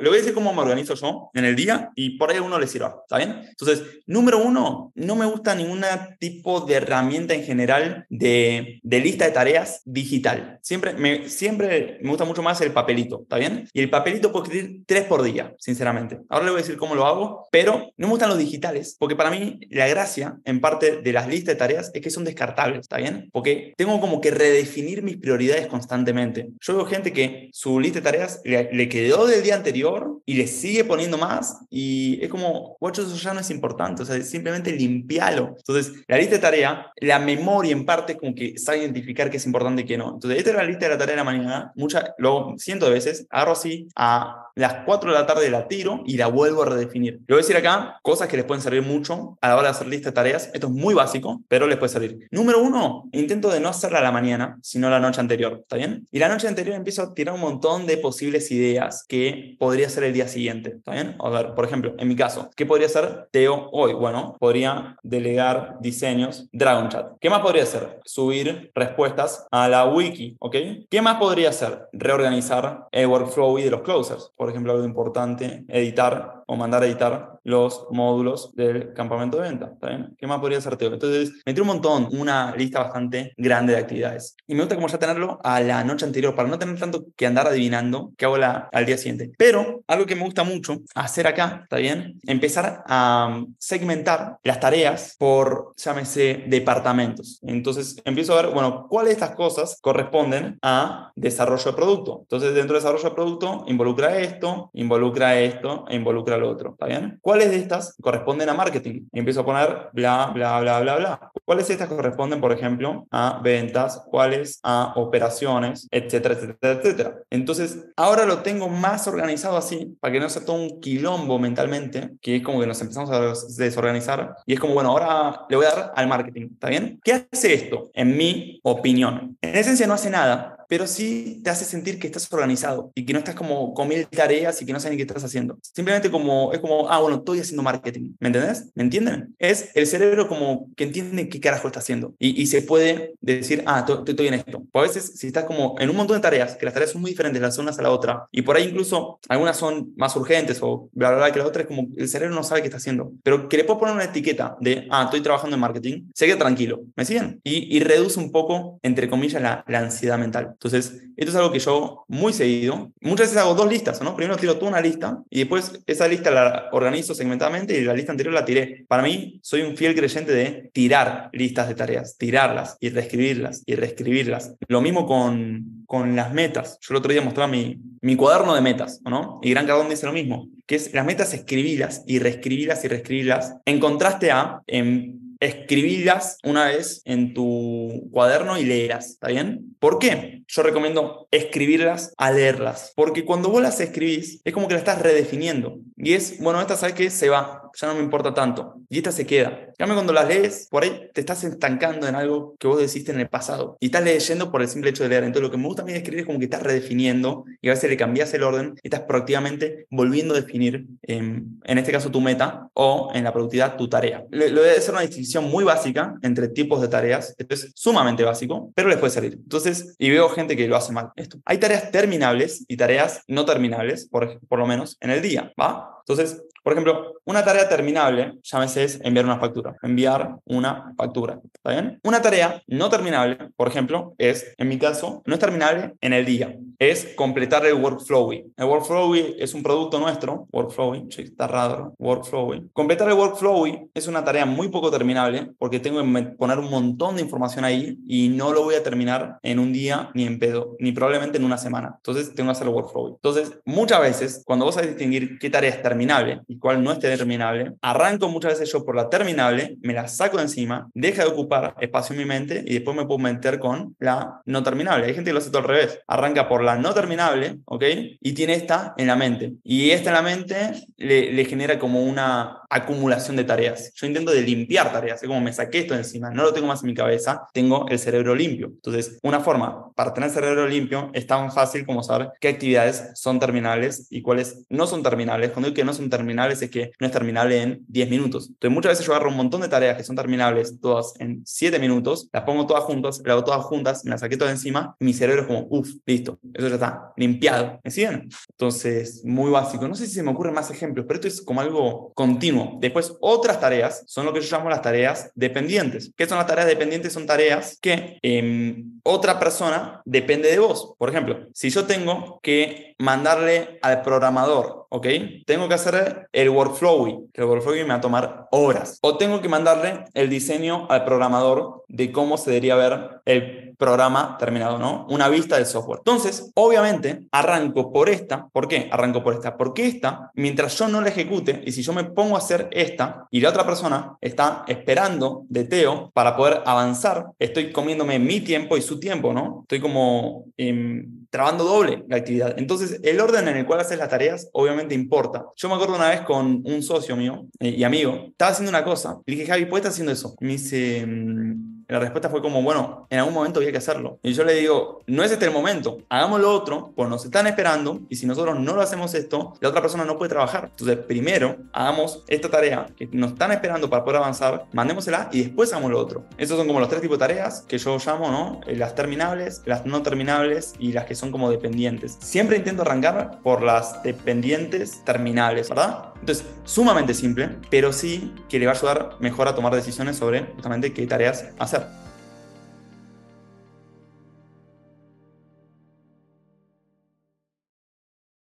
Le voy a decir cómo me organizo yo en el día y por ahí a uno le sirva, ¿está bien? Entonces, número uno, no me gusta ningún tipo de herramienta en general de, de, lista de tareas digital. Siempre me, siempre me gusta mucho más el papelito, ¿está bien? Y el papelito puedo escribir tres por día, sinceramente. Ahora le voy a decir cómo lo hago, pero no me gustan los digitales, porque para mí la gracia, en parte de las listas de tareas, es que son descartables, ¿está bien? Porque tengo como que redefinir mis prioridades constantemente. Yo veo gente que su lista de tareas le, le quedó del día anterior y le sigue poniendo más y es como, guacho, eso ya no es importante, o sea, simplemente limpialo. Entonces, la lista de tarea, la memoria en parte como que sabe identificar qué es importante y qué no. Entonces, esta es la lista de la tarea de la mañana, mucha, lo ciento de veces, agarro así a las 4 de la tarde la tiro y la vuelvo a redefinir. Le voy a decir acá cosas que les pueden servir mucho a la hora de hacer lista de tareas. Esto es muy básico, pero les puede servir. Número uno, intento de no hacerla a la mañana, sino la noche anterior, ¿está bien? Y la noche anterior empiezo a tirar un montón de posibles ideas que podría ser el día siguiente, ¿está bien? A ver, por ejemplo, en mi caso, ¿qué podría ser Teo hoy? Bueno, podría delegar diseños Dragon Chat. ¿Qué más podría hacer? Subir respuestas a la wiki, ¿ok? ¿Qué más podría hacer? Reorganizar el workflow y de los closers. Por ejemplo, algo importante, editar o mandar a editar los módulos del campamento de venta. ¿está? ¿Qué más podría ser Teo? Entonces, metí un montón, una lista bastante grande de actividades. Y me gusta como ya tenerlo a la noche anterior, para no tener tanto que andar adivinando qué hago al día siguiente. Pero algo que me gusta mucho hacer acá, ¿está bien? Empezar a segmentar las tareas por, llámese, departamentos. Entonces, empiezo a ver, bueno, cuáles de estas cosas corresponden a desarrollo de producto. Entonces, dentro de desarrollo de producto, involucra esto, involucra esto e involucra lo otro. ¿Está bien? ¿Cuáles de estas corresponden a marketing? Empiezo a poner bla, bla, bla, bla, bla. ¿Cuáles de estas corresponden, por ejemplo, a ventas? ¿Cuáles a operaciones? Etcétera, etcétera, etcétera. Entonces, ahora lo tengo más organizado así, para que no sea todo un quilombo mentalmente, que es como que nos empezamos a desorganizar. Y es como, bueno, ahora le voy a dar al marketing. ¿Está bien? ¿Qué hace esto? En mi opinión. En esencia no hace nada, pero sí te hace sentir que estás organizado y que no estás como con mil tareas y que no sabes ni qué estás haciendo. Simplemente como, es como, ah, bueno, estoy haciendo marketing. ¿Me entendés? ¿Me entienden? Es el cerebro como que entiende qué carajo está haciendo y, se puede decir, ah, estoy en esto. O a veces, si estás como en un montón de tareas, que las tareas son muy diferentes las unas a la otra, y por ahí incluso algunas son más urgentes o bla, bla, bla, que la otra es como el cerebro no sabe qué está haciendo, pero que le puedo poner una etiqueta de, ah, estoy trabajando en marketing, se queda tranquilo. ¿Me siguen? Y, reduce un poco, entre comillas, la, la ansiedad mental. Entonces, esto es algo que yo muy seguido, muchas veces hago dos listas, ¿no? Primero tiro toda una lista y después esa lista la organizo segmentadamente y la lista anterior la tiré. Para mí, soy un fiel creyente de tirar listas de tareas, tirarlas y reescribirlas y reescribirlas. Lo mismo con, con las metas. Yo el otro día mostraba mi, mi cuaderno de metas, ¿no? Y Gran Cardón dice lo mismo, que es las metas escribirlas y reescribirlas y reescribirlas en contraste a en escribirlas una vez en tu cuaderno y leerlas, ¿está bien? ¿Por qué? Yo recomiendo escribirlas a leerlas, porque cuando vos las escribís es como que la estás redefiniendo y es, bueno, esta sabes que se va, ya no me importa tanto y esta se queda. Cambio cuando las lees, por ahí te estás estancando en algo que vos deciste en el pasado y estás leyendo por el simple hecho de leer. Entonces lo que me gusta a mí de escribir es como que estás redefiniendo y a veces le cambias el orden y estás proactivamente volviendo a definir, en, en este caso, tu meta o en la productividad tu tarea. Lo debe ser una distinción muy básica entre tipos de tareas. Esto es sumamente básico, pero les puede salir. Entonces, y veo gente que lo hace mal. Esto. Hay tareas terminables y tareas no terminables, por, por lo menos en el día, ¿va? Entonces, por ejemplo, una tarea terminable, llámese es enviar una factura. Enviar una factura. ¿Está bien? Una tarea no terminable, por ejemplo, es, en mi caso, no es terminable en el día. Es completar el workflow. El workflow es un producto nuestro. Workflow, está raro. Workflow. Completar el workflow es una tarea muy poco terminable porque tengo que poner un montón de información ahí y no lo voy a terminar en un día ni en pedo, ni probablemente en una semana. Entonces, tengo que hacer el workflow. Entonces, muchas veces, cuando vos a distinguir qué tarea es terminable y el cual no esté terminable, arranco muchas veces yo por la terminable, me la saco de encima, deja de ocupar espacio en mi mente y después me puedo meter con la no terminable. Hay gente que lo hace todo al revés. Arranca por la no terminable, ¿ok? Y tiene esta en la mente. Y esta en la mente le, genera como una acumulación de tareas. Yo intento de limpiar tareas. Es como me saqué esto encima, no lo tengo más en mi cabeza, tengo el cerebro limpio. Entonces, una forma para tener cerebro limpio es tan fácil como saber qué actividades son terminables y cuáles no son terminables. Cuando digo que no son terminables es que no es terminable en 10 minutos. Entonces, muchas veces yo agarro un montón de tareas que son terminables todas en 7 minutos, las pongo todas juntas, las hago todas juntas, me las saqué todas encima y mi cerebro es como, uff, listo, eso ya está, limpiado. ¿Me siguen? Entonces, muy básico. No sé si se me ocurren más ejemplos, pero esto es como algo continuo. Después, otras tareas son lo que yo llamo las tareas dependientes. ¿Qué son las tareas dependientes? Son tareas que eh, otra persona depende de vos. Por ejemplo, si yo tengo que mandarle al programador, ¿ok? Tengo que hacer el workflow, que el workflow me va a tomar horas. O tengo que mandarle el diseño al programador de cómo se debería ver el programa terminado, ¿no? Una vista del software. Entonces, obviamente, arranco por esta. ¿Por qué? Arranco por esta. Porque esta, mientras yo no la ejecute, y si yo me pongo a hacer esta, y la otra persona está esperando de Teo para poder avanzar, estoy comiéndome mi tiempo y su tiempo, ¿no? Estoy como eh, trabando doble la actividad. Entonces, el orden en el cual haces las tareas, obviamente importa. Yo me acuerdo una vez con un socio mío eh, y amigo, estaba haciendo una cosa, y dije, Javi, ¿por qué estás haciendo eso? Y me dice... Mm, la respuesta fue como, bueno, en algún momento había que hacerlo. Y yo le digo, no es este el momento, hagamos lo otro, pues nos están esperando y si nosotros no lo hacemos esto, la otra persona no puede trabajar. Entonces, primero, hagamos esta tarea que nos están esperando para poder avanzar, mandémosela y después hagamos lo otro. Esos son como los tres tipos de tareas que yo llamo, ¿no? Eh, las terminables, las no terminables y las que son como dependientes. Siempre intento arrancar por las dependientes terminables, ¿verdad? Entonces, sumamente simple, pero sí que le va a ayudar mejor a tomar decisiones sobre justamente qué tareas hacer.